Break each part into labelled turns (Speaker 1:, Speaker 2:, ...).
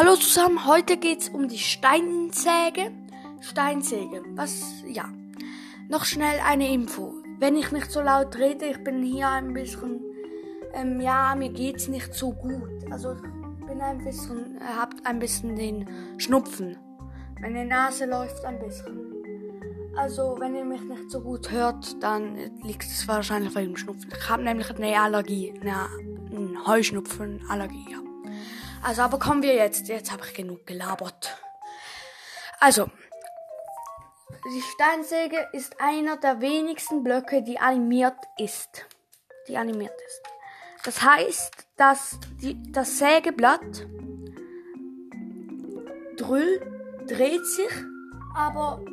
Speaker 1: Hallo zusammen, heute geht's um die Steinsäge. Steinsäge, was, ja. Noch schnell eine Info. Wenn ich nicht so laut rede, ich bin hier ein bisschen, ähm, ja, mir geht's nicht so gut. Also, ich bin ein bisschen, äh, habt ein bisschen den Schnupfen. Meine Nase läuft ein bisschen. Also, wenn ihr mich nicht so gut hört, dann liegt es wahrscheinlich bei dem Schnupfen. Ich habe nämlich eine Allergie, eine, eine Heuschnupfenallergie, ja. Also, aber kommen wir jetzt. Jetzt habe ich genug gelabert. Also, die Steinsäge ist einer der wenigsten Blöcke, die animiert ist. Die animiert ist. Das heißt, dass die, das Sägeblatt Drüll dreht sich, aber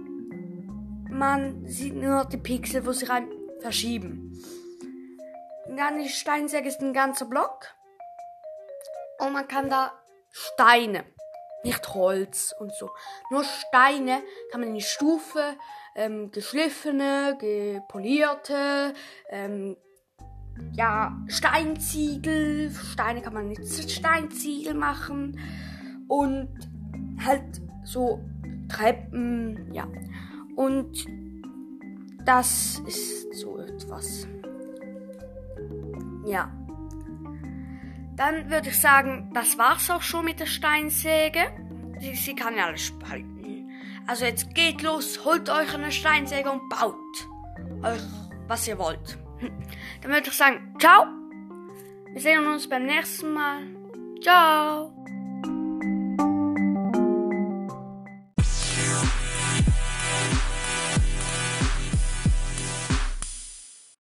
Speaker 1: man sieht nur die Pixel, wo sich rein verschieben. Dann die Steinsäge ist ein ganzer Block und man kann da Steine, nicht Holz und so, nur Steine kann man in die Stufe, ähm, geschliffene, gepolierte, ähm, ja, Steinziegel, Steine kann man mit Steinziegel machen und halt so Treppen, ja. Und das ist so etwas. Ja. Dann würde ich sagen, das war's auch schon mit der Steinsäge. Sie, sie kann ja alles spalten. Also jetzt geht los, holt euch eine Steinsäge und baut euch, was ihr wollt. Dann würde ich sagen, ciao. Wir sehen uns beim nächsten Mal. Ciao.